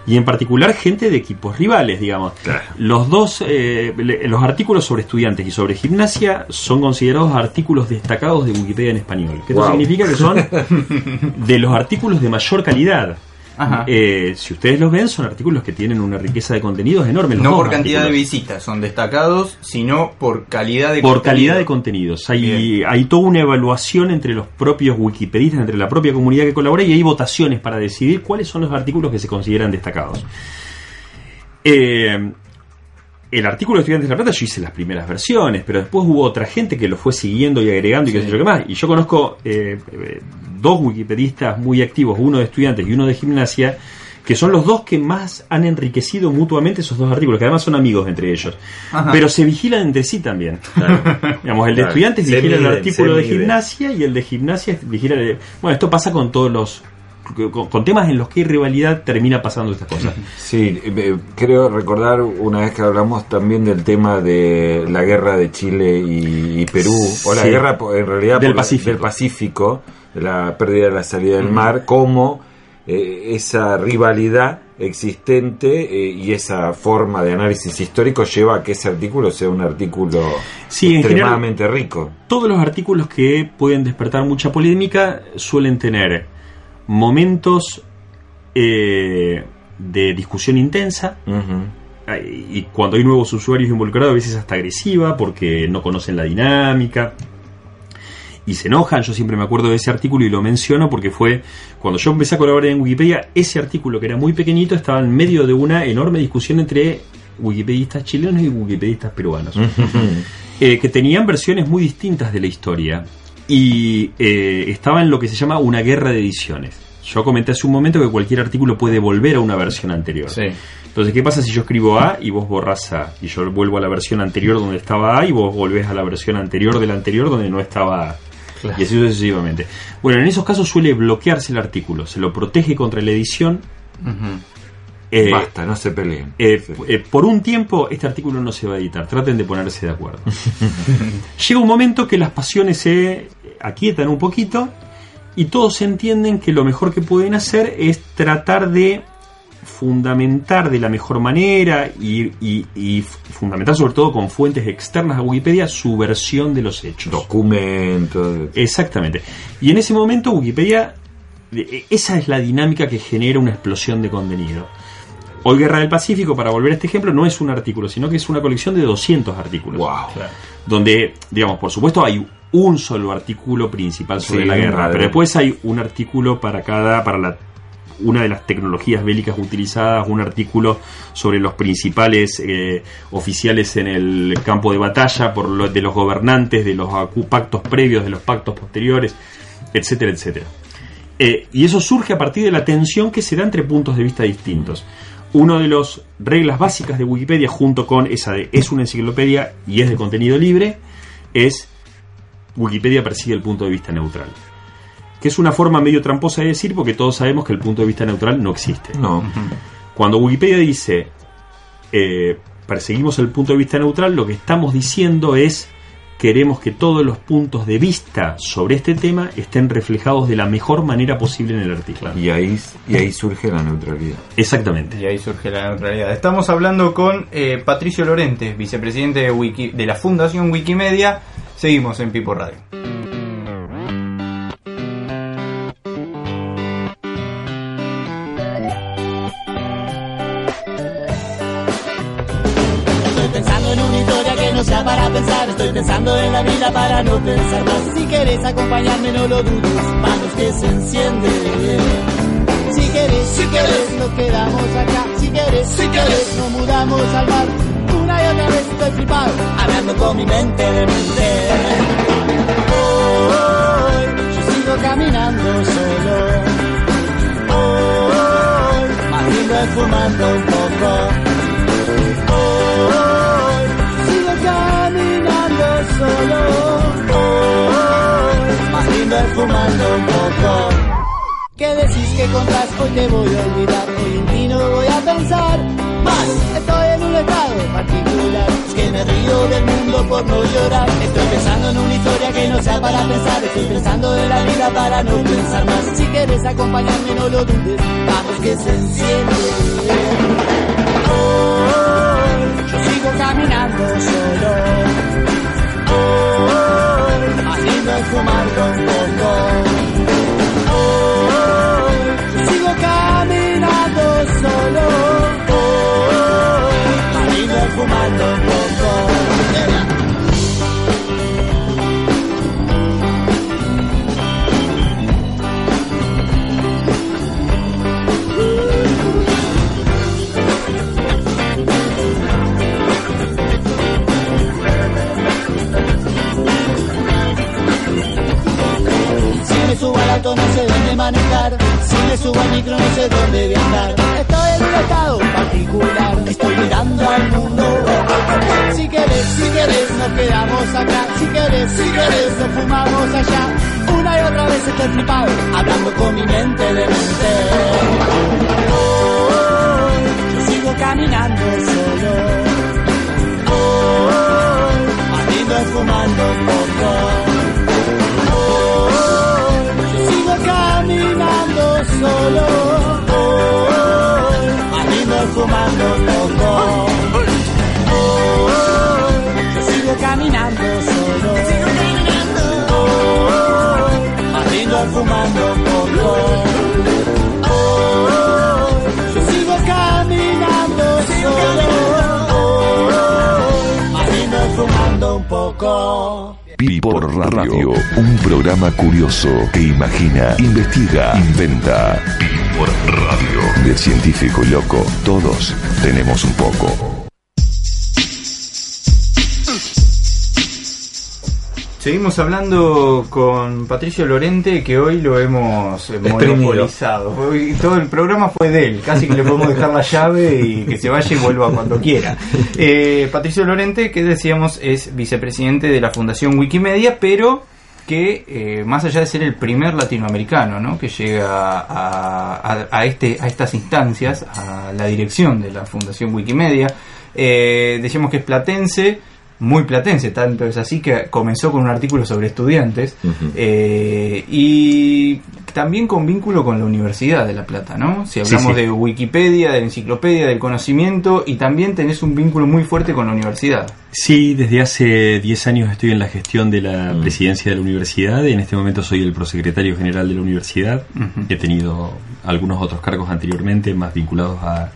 Y en particular gente de equipos rivales, digamos. Los dos, eh, le- los artículos sobre estudiantes y sobre gimnasia son considerados artículos destacados de Wikipedia en español. Que esto significa que son de los artículos de mayor calidad. Ajá. Eh, si ustedes los ven, son artículos que tienen una riqueza de contenidos enorme. los no por cantidad de visitas, son destacados, sino por calidad de por contenido. calidad de contenidos. Hay, Bien. hay toda una evaluación entre los propios wikipedistas, entre la propia comunidad que colabora y hay votaciones para decidir cuáles son los artículos que se consideran destacados. Eh, el artículo de Estudiantes de La Plata yo hice las primeras versiones, pero después hubo otra gente que lo fue siguiendo y agregando y qué sé yo qué más. Y yo conozco eh, eh, dos wikipedistas muy activos, uno de estudiantes y uno de gimnasia, que son los dos que más han enriquecido mutuamente esos dos artículos, que además son amigos entre ellos. Ajá. Pero se vigilan entre sí también. Digamos, el de Claro. estudiantes Se vigila el artículo de gimnasia y el de gimnasia vigila el... Bueno, esto pasa con todos los... Con, con temas en los que hay rivalidad termina pasando estas cosas. Sí, eh, creo recordar una vez que hablamos también del tema de la guerra de Chile y, y Perú, o la guerra en realidad Del por- Pacífico. del Pacífico, la pérdida de la salida del mar, cómo eh, esa rivalidad existente eh, y esa forma de análisis histórico lleva a que ese artículo sea un artículo Sí, extremadamente rico. Todos los artículos que pueden despertar mucha polémica suelen tener momentos eh, de discusión intensa, y cuando hay nuevos usuarios involucrados a veces hasta agresiva porque no conocen la dinámica. Y se enojan. Yo siempre me acuerdo de ese artículo y lo menciono porque fue cuando yo empecé a colaborar en Wikipedia, ese artículo que era muy pequeñito estaba en medio de una enorme discusión entre wikipedistas chilenos y wikipedistas peruanos. Eh, que tenían versiones muy distintas de la historia y eh, estaba en lo que se llama una guerra de ediciones. Yo comenté hace un momento que cualquier artículo puede volver a una versión anterior. Sí. Entonces, ¿qué pasa si yo escribo A y vos borras A? Y yo vuelvo a la versión anterior donde estaba A y vos volvés a la versión anterior de la anterior donde no estaba A. Y así sucesivamente. Bueno, en esos casos suele bloquearse el artículo, se lo protege contra la edición. Ujú. Eh, Basta, no se peleen. eh, Sí. eh, por un tiempo este artículo no se va a editar, traten de ponerse de acuerdo. Llega un momento que las pasiones se aquietan un poquito y todos entienden que lo mejor que pueden hacer es tratar de fundamentar de la mejor manera y, y- y fundamentar sobre todo con fuentes externas a Wikipedia su versión de los hechos. Documentos. Exactamente. Y en ese momento Wikipedia, eh, esa es la dinámica que genera una explosión de contenido. Hoy Guerra del Pacífico, para volver a este ejemplo, no es un artículo, sino que es una colección de 200 artículos. Wow. Donde, digamos, por supuesto hay un solo artículo principal sobre Sí, la guerra, madre. pero después hay un artículo para cada, para la una de las tecnologías bélicas utilizadas, un artículo sobre los principales eh, oficiales en el campo de batalla, por lo, de los gobernantes, de los pactos previos, de los pactos posteriores, etcétera, etcétera. Eh, y eso surge a partir de la tensión que se da entre puntos de vista distintos. Una de las reglas básicas de Wikipedia, junto con esa de es una enciclopedia y es de contenido libre, es Wikipedia persigue el punto de vista neutral. Que es una forma medio tramposa de decir porque todos sabemos que el punto de vista neutral no existe. No. Cuando Wikipedia dice eh, perseguimos el punto de vista neutral, lo que estamos diciendo es queremos que todos los puntos de vista sobre este tema estén reflejados de la mejor manera posible en el artículo. Y ahí, y ahí surge la neutralidad. Exactamente. Y ahí surge la neutralidad. Estamos hablando con eh, Patricio Lorente, vicepresidente de, Wiki, de la Fundación Wikimedia. Seguimos en Pipo Radio. Para pensar. Estoy pensando en la vida para no pensar más. Si quieres acompañarme, no lo dudes. Manos que se encienden. Si quieres, si quieres, nos quedamos acá. Si quieres, si quieres, nos mudamos al mar. Una y otra vez estoy flipado, hablando con mi mente de mente. Hoy yo sigo caminando solo. Hoy más lindo es fumando un poco. Solo. Hoy más lindo es fumando un poco. ¿Qué decís que contás? Hoy te voy a olvidar, hoy en ti no voy a pensar más. Estoy en un estado particular, es que me río del mundo por no llorar. Estoy pensando en una historia que no sea para pensar, estoy pensando en la vida para no pensar más. Si quieres acompañarme, no lo dudes, vamos que se enciende. Hoy yo sigo caminando solo. Más lindo es fumar con. Al auto no sé dónde manejar Si me subo al micro no sé dónde viajar Estoy en un estado particular Estoy mirando al mundo Si querés, si querés nos quedamos acá Si querés, si querés nos fumamos allá Una y otra vez estoy flipado Hablando con mi mente de mente Hoy yo sigo caminando solo más lindo es fumando solo. Hoy es fumando un poco. Hoy yo sigo caminando solo. Hoy es fumando poco. Hoy yo sigo caminando solo. Hoy es fumando un poco. Por Radio, un programa curioso que imagina, investiga, inventa. Por Radio. De científico y loco, todos tenemos un poco. Seguimos hablando con Patricio Lorente, que hoy lo hemos eh, monopolizado. Hoy todo el programa fue de él, casi que le podemos dejar la llave y que se vaya y vuelva cuando quiera. Eh, Patricio Lorente, que decíamos es vicepresidente de la Fundación Wikimedia, pero que eh, más allá de ser el primer latinoamericano ¿no? que llega a, a- a este, a estas instancias, a la dirección de la Fundación Wikimedia, eh, decíamos que es platense, muy platense, tanto es así que comenzó con un artículo sobre estudiantes eh, y también con vínculo con la Universidad de La Plata, ¿no? Si hablamos sí. de Wikipedia, de la enciclopedia, del conocimiento y también tenés un vínculo muy fuerte con la universidad. Sí, desde hace 10 años estoy en la gestión de la Mm. presidencia de la universidad. En este momento soy el prosecretario general de la universidad. He tenido algunos otros cargos anteriormente, más vinculados a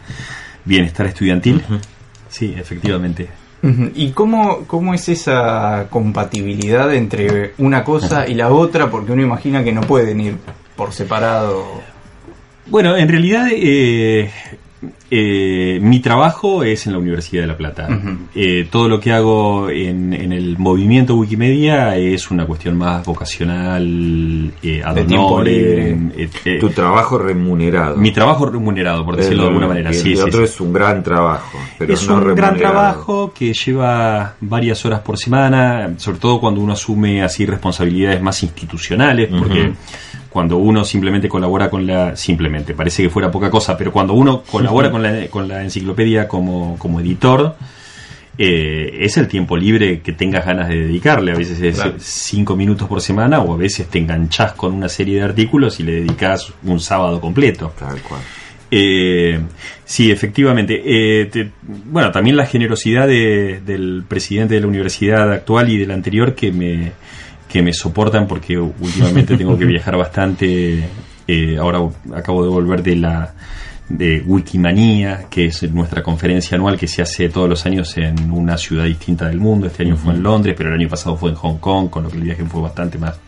bienestar estudiantil. Sí, efectivamente. ¿Y cómo, cómo es esa compatibilidad entre una cosa y la otra? Porque uno imagina que no pueden ir por separado. Bueno, en realidad eh, eh, mi trabajo es en la Universidad de La Plata. Eh, todo lo que hago en, en el movimiento Wikimedia es una cuestión más vocacional, eh, ad eh, eh, Tu trabajo remunerado. mi trabajo remunerado, por decirlo de alguna manera. Sí, el sí, otro sí. es un gran trabajo. Pero es no un gran trabajo que lleva varias horas por semana, sobre todo cuando uno asume así responsabilidades más institucionales, porque. Cuando uno simplemente colabora con la, simplemente, parece que fuera poca cosa, pero cuando uno colabora con la, con la enciclopedia como, como editor, eh, es el tiempo libre que tengas ganas de dedicarle. A veces es Claro. cinco minutos por semana o a veces te enganchás con una serie de artículos y le dedicas un sábado completo. Tal cual. Eh, sí, efectivamente. Eh, te- bueno, también la generosidad de- del presidente de la universidad actual y del anterior que me, que me soportan porque últimamente tengo que viajar bastante. Eh, ahora acabo de volver de la, de Wikimanía, que es nuestra conferencia anual que se hace todos los años en una ciudad distinta del mundo. Este año fue en Londres, pero el año pasado fue en Hong Kong, con lo que el viaje fue bastante más,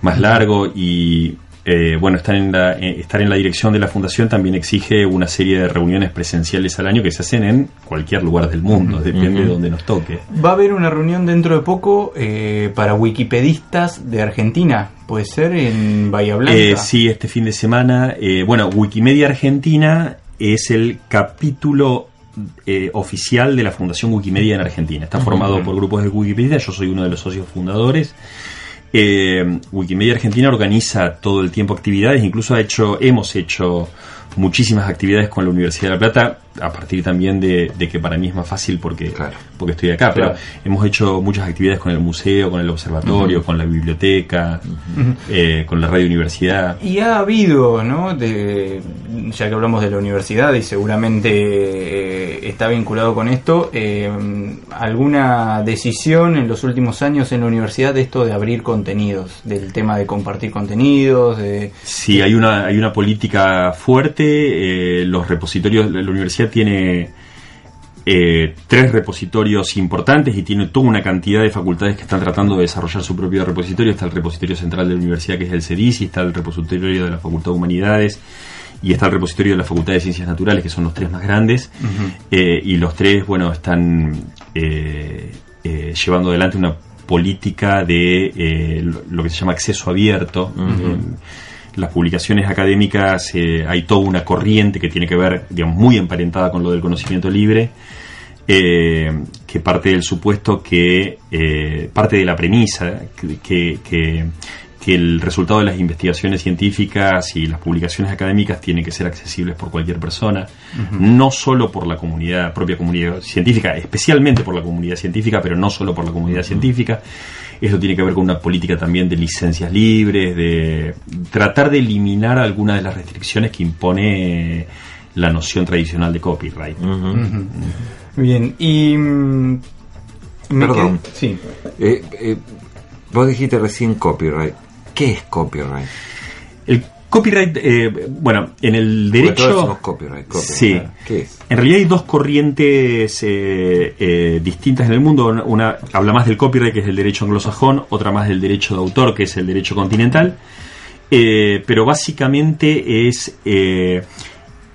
más largo y eh, bueno, estar en, la, eh, estar en la dirección de la fundación también exige una serie de reuniones presenciales al año que se hacen en cualquier lugar del mundo, depende de donde nos toque. Va a haber una reunión dentro de poco eh, para wikipedistas de Argentina, puede ser en Bahía Blanca. Eh, sí, este fin de semana. eh, bueno, Wikimedia Argentina es el capítulo eh, oficial de la Fundación Wikimedia en Argentina. Está formado por grupos de Wikipedia, yo soy uno de los socios fundadores. Eh, Wikimedia Argentina organiza todo el tiempo actividades, incluso ha hecho, hemos hecho muchísimas actividades con la Universidad de La Plata, a partir también de, de que para mí es más fácil porque, Claro. porque estoy acá, Claro. pero hemos hecho muchas actividades con el museo, con el observatorio, con la biblioteca, eh, con la radio universidad. Y ha habido, ¿no? De, ya que hablamos de la universidad y seguramente eh, está vinculado con esto, eh, alguna decisión en los últimos años en la universidad de esto de abrir contenidos, del tema de compartir contenidos, de... Sí, hay una, hay una política fuerte. eh, los repositorios, la universidad tiene eh, tres repositorios importantes y tiene toda una cantidad de facultades que están tratando de desarrollar su propio repositorio. Está el repositorio central de la universidad, que es el CEDIS, y está el repositorio de la Facultad de Humanidades, y está el repositorio de la Facultad de Ciencias Naturales, que son los tres más grandes. Eh, y los tres, bueno, están eh, llevando adelante una política de lo, que se llama acceso abierto. Las publicaciones académicas eh, hay toda una corriente que tiene que ver, digamos, muy emparentada con lo del conocimiento libre, eh, que parte del supuesto que, eh, parte de la premisa que, que, el resultado de las investigaciones científicas y las publicaciones académicas tienen que ser accesibles por cualquier persona, no solo por la comunidad, propia comunidad científica, especialmente por la comunidad científica, pero no solo por la comunidad científica. Eso tiene que ver con una política también de licencias libres, de tratar de eliminar algunas de las restricciones que impone la noción tradicional de copyright. Bien, y... mm, Perdón. sí. Eh, eh, vos dijiste recién copyright. ¿Qué es copyright? Copyright, eh, bueno, en el derecho... copyright, copyright. Sí. ¿Qué es? En realidad hay dos corrientes eh, eh, distintas en el mundo. Una, habla más del copyright, que es el derecho anglosajón, otra más del derecho de autor, que es el derecho continental. Eh, pero básicamente es eh,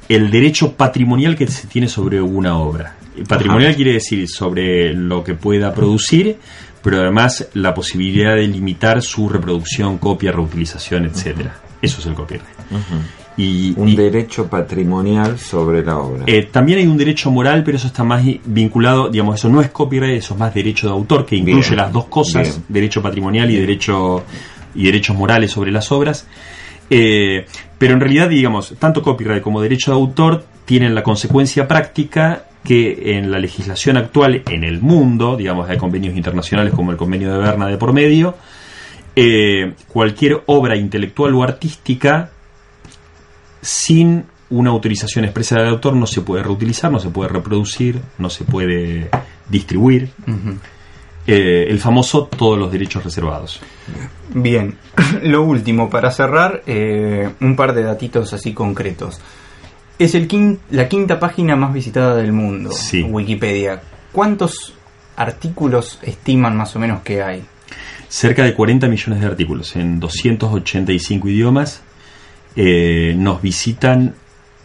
el derecho patrimonial que se tiene sobre una obra. Patrimonial Ajá. quiere decir sobre lo que pueda producir, pero además la posibilidad de limitar su reproducción, copia, reutilización, etcétera. Eso es el copyright. Y, Un y- derecho patrimonial sobre la obra. eh, también hay un derecho moral, pero eso está más vinculado, digamos, eso no es copyright, eso es más derecho de autor, que incluye Bien, las dos cosas, bien. derecho patrimonial y derecho y derechos morales sobre las obras. Eh, pero en realidad, digamos, tanto copyright como derecho de autor tienen la consecuencia práctica que en la legislación actual en el mundo, digamos, hay convenios internacionales como el convenio de Berna de por medio, eh, cualquier obra intelectual o artística sin una autorización expresa del autor no se puede reutilizar, no se puede reproducir, no se puede distribuir. Eh, el famoso todos los derechos reservados. Bien, lo último, para cerrar, eh, un par de datitos así concretos. Es el quin- la quinta página más visitada del mundo, Sí. Wikipedia. ¿Cuántos artículos estiman más o menos que hay? Cerca de 40 millones de artículos en 285 idiomas. Eh, nos visitan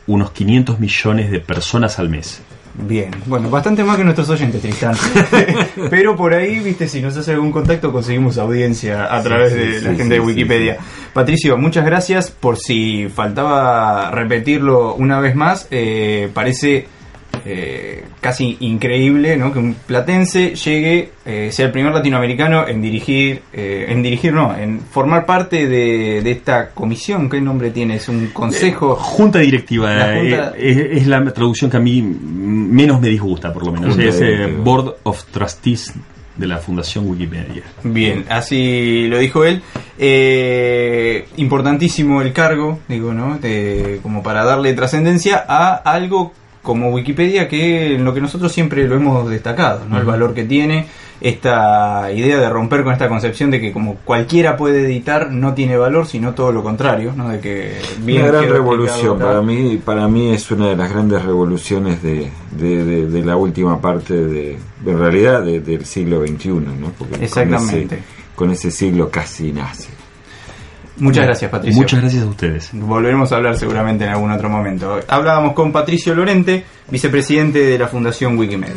unos 500 millones de personas al mes. Bien, bueno, bastante más que nuestros oyentes, Tristán. Pero por ahí, viste, si nos hace algún contacto, conseguimos audiencia a través sí, de sí, la gente de Wikipedia. Patricio, muchas gracias por si faltaba repetirlo una vez más. eh, parece eh, casi increíble ¿no? que un platense llegue, eh, sea el primer latinoamericano en dirigir, eh, en dirigir, no, en formar parte de, de esta comisión. ¿Qué nombre tiene? ¿Es un consejo? Junta directiva La junta- eh, es, es la traducción que a mí menos me disgusta, por lo menos. Junta es eh, directiva. Board of Trustees de la Fundación Wikipedia. Bien, así lo dijo él. Eh, importantísimo el cargo, digo, ¿no? De- como para darle trascendencia a algo como Wikipedia, que en lo que nosotros siempre lo hemos destacado, ¿no? El valor que tiene, esta idea de romper con esta concepción de que como cualquiera puede editar no tiene valor, sino todo lo contrario, ¿no? De que bien una gran revolución para mí para mí es una de las grandes revoluciones de, de, de- de la última parte de en realidad de- del siglo XXI ¿no? Porque con Exactamente. ese, con ese siglo casi nace Muchas gracias, Patricio. Muchas gracias a ustedes. Volveremos a hablar seguramente en algún otro momento. Hablábamos con Patricio Lorente, vicepresidente de la Fundación Wikimedia.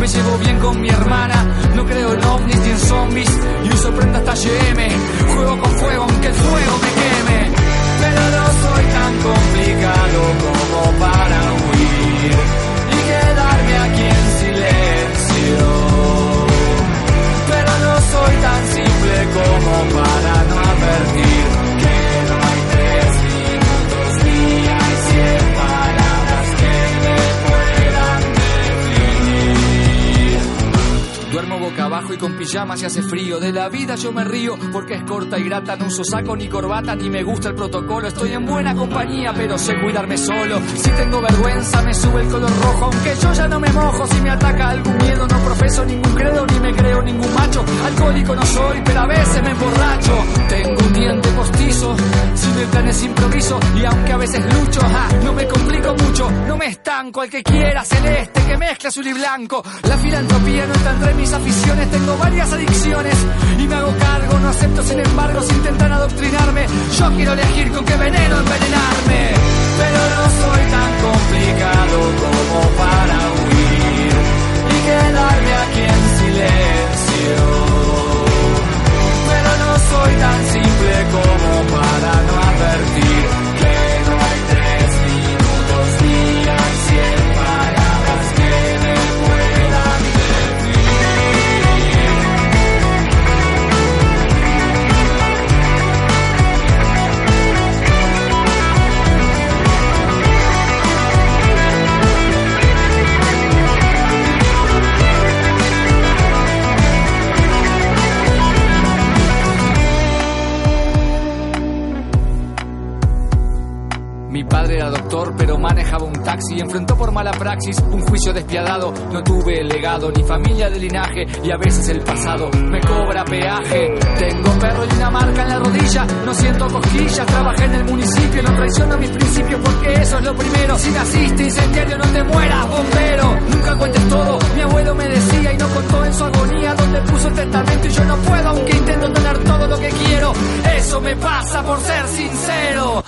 me llevo bien con mi hermana. No creo en ovnis ni en zombies y uso prendas talle. Juego con fuego aunque el fuego me queme. Pero no soy tan complicado como para huir y quedarme aquí en silencio. Pero no soy tan simple como para boca abajo y con pijamas y hace frío. De la vida yo me río porque es corta y grata. No uso saco ni corbata ni me gusta el protocolo. Estoy en buena compañía, pero sé cuidarme solo. Si tengo vergüenza, me sube el color rojo. Aunque yo ya no me mojo. Si me ataca algún miedo, no profeso ningún credo ni me creo ningún macho. Alcohólico no soy, pero a veces me emborracho. Tengo un diente postizo. Sin el plan es improviso. Y aunque a veces lucho, ja, no me complico mucho. No me estanco. El que quiera celeste que mezcla azul y blanco. La filantropía no está entre mis aficiones. Varias adicciones y me hago cargo. No acepto, sin embargo, si intentan adoctrinarme. Yo quiero elegir con qué veneno envenenarme. Pero no soy tan complicado como para huir y quedarme aquí en silencio. Pero no soy tan simple como para no advertir padre era doctor, pero manejaba un taxi. Enfrentó por mala praxis un juicio despiadado. No tuve legado ni familia de linaje. Y a veces el pasado me cobra peaje. Tengo perro y una marca en la rodilla. No siento cosquillas. Trabajé en el municipio. No traiciono mis principios porque eso es lo primero. Si naciste incendiario, no te mueras, bombero. Nunca cuentes todo. Mi abuelo me decía y no contó en su agonía. Donde puso el testamento y yo no puedo, aunque intento tener todo lo que quiero. Eso me pasa por ser sincero.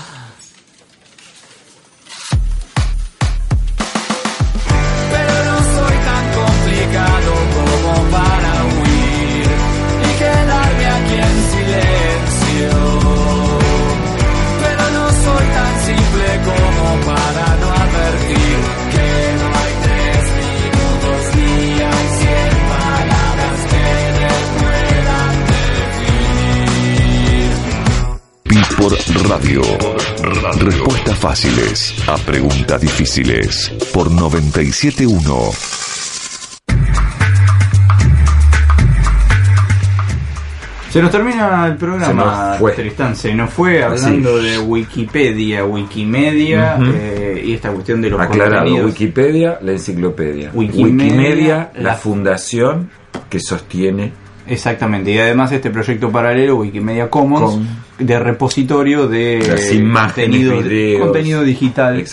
Por Radio. Respuestas fáciles a preguntas difíciles. Por 971. Se nos termina el programa, Se nos fue. Tristán. Se nos fue hablando de Wikipedia, Wikimedia eh, y esta cuestión de los aclarado contenidos. Wikipedia la enciclopedia Wikimedia, Wikimedia la, la- fundación que sostiene Exactamente, y además este proyecto paralelo, Wikimedia Commons, Con- de repositorio de Las imágenes, contenido, videos. contenido digital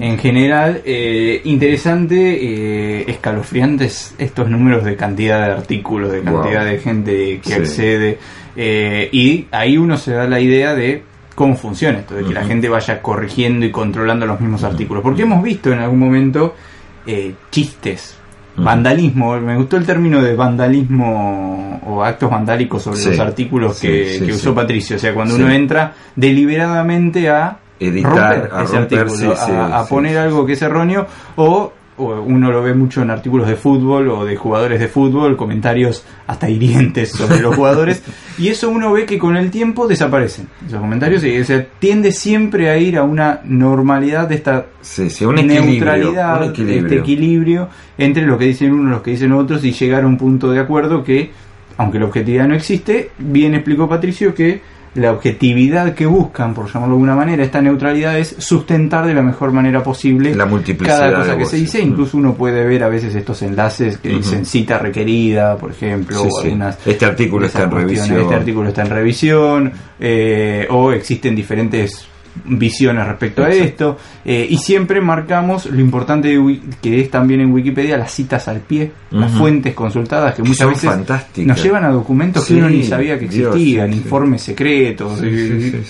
en general. eh, interesante, eh, escalofriantes estos números de cantidad de artículos, de Wow. cantidad de gente que Sí. accede, eh, y ahí uno se da la idea de cómo funciona esto, de que la gente vaya corrigiendo y controlando los mismos artículos. Porque hemos visto en algún momento eh, chistes. Vandalismo, me gustó el término de vandalismo o actos vandálicos sobre Sí, los artículos sí, que, sí, que sí. usó Patricio. O sea, cuando uno entra deliberadamente a Editar, romper a ese romper, artículo, sí, sí, a, a poner algo que es erróneo o uno lo ve mucho en artículos de fútbol o de jugadores de fútbol, comentarios hasta hirientes sobre los jugadores, y eso uno ve que con el tiempo desaparecen esos comentarios y se tiende siempre a ir a una normalidad de esta Sí, sí, un equilibrio, neutralidad, un equilibrio. este equilibrio entre lo que dicen unos y los que dicen otros y llegar a un punto de acuerdo que, aunque la objetividad no existe, bien explicó Patricio que la objetividad que buscan, por llamarlo de alguna manera, esta neutralidad es sustentar de la mejor manera posible La multiplicidad cada cosa que se dice. Incluso uno puede ver a veces estos enlaces que dicen cita requerida, por ejemplo, Sí, o sí. Este artículo está en revisión. Este artículo está en revisión, eh, o existen diferentes visiones respecto a esto eh, y siempre marcamos lo importante de que es también en Wikipedia las citas al pie las fuentes consultadas que muchas veces nos llevan a documentos Sí, que uno ni sabía que existían sí. informes secretos Sí,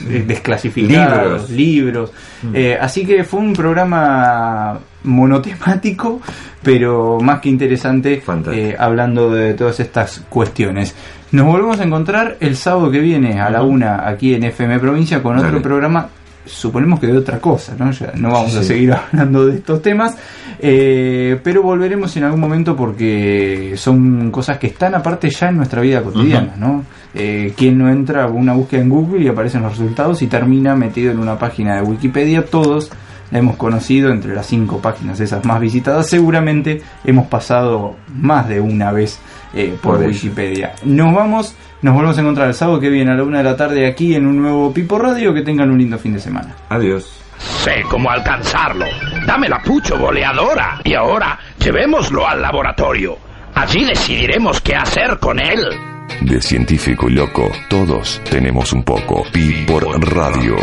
eh, desclasificados Libros. libros, Eh, así que fue un programa monotemático pero más que interesante eh, hablando de todas estas cuestiones. Nos volvemos a encontrar el sábado que viene a la una aquí en FM Provincia con otro programa suponemos que de otra cosa, ¿no? Ya no vamos a seguir hablando de estos temas, eh, pero volveremos en algún momento porque son cosas que están aparte ya en nuestra vida cotidiana, ¿no? Eh, quien no entra a una búsqueda en Google y aparecen los resultados y termina metido en una página de Wikipedia, todos la hemos conocido entre las cinco páginas esas más visitadas, seguramente hemos pasado más de una vez eh, por, Por eso. Wikipedia. Nos vamos, nos volvemos a encontrar el sábado que viene a la una de la tarde aquí en un nuevo Pipo Radio, que tengan un lindo fin de semana. Adiós. Sé cómo alcanzarlo. Dame la pucho boleadora. Y ahora, llevémoslo al laboratorio. Allí decidiremos qué hacer con él. De científico y loco, todos tenemos un poco. Pi por radio.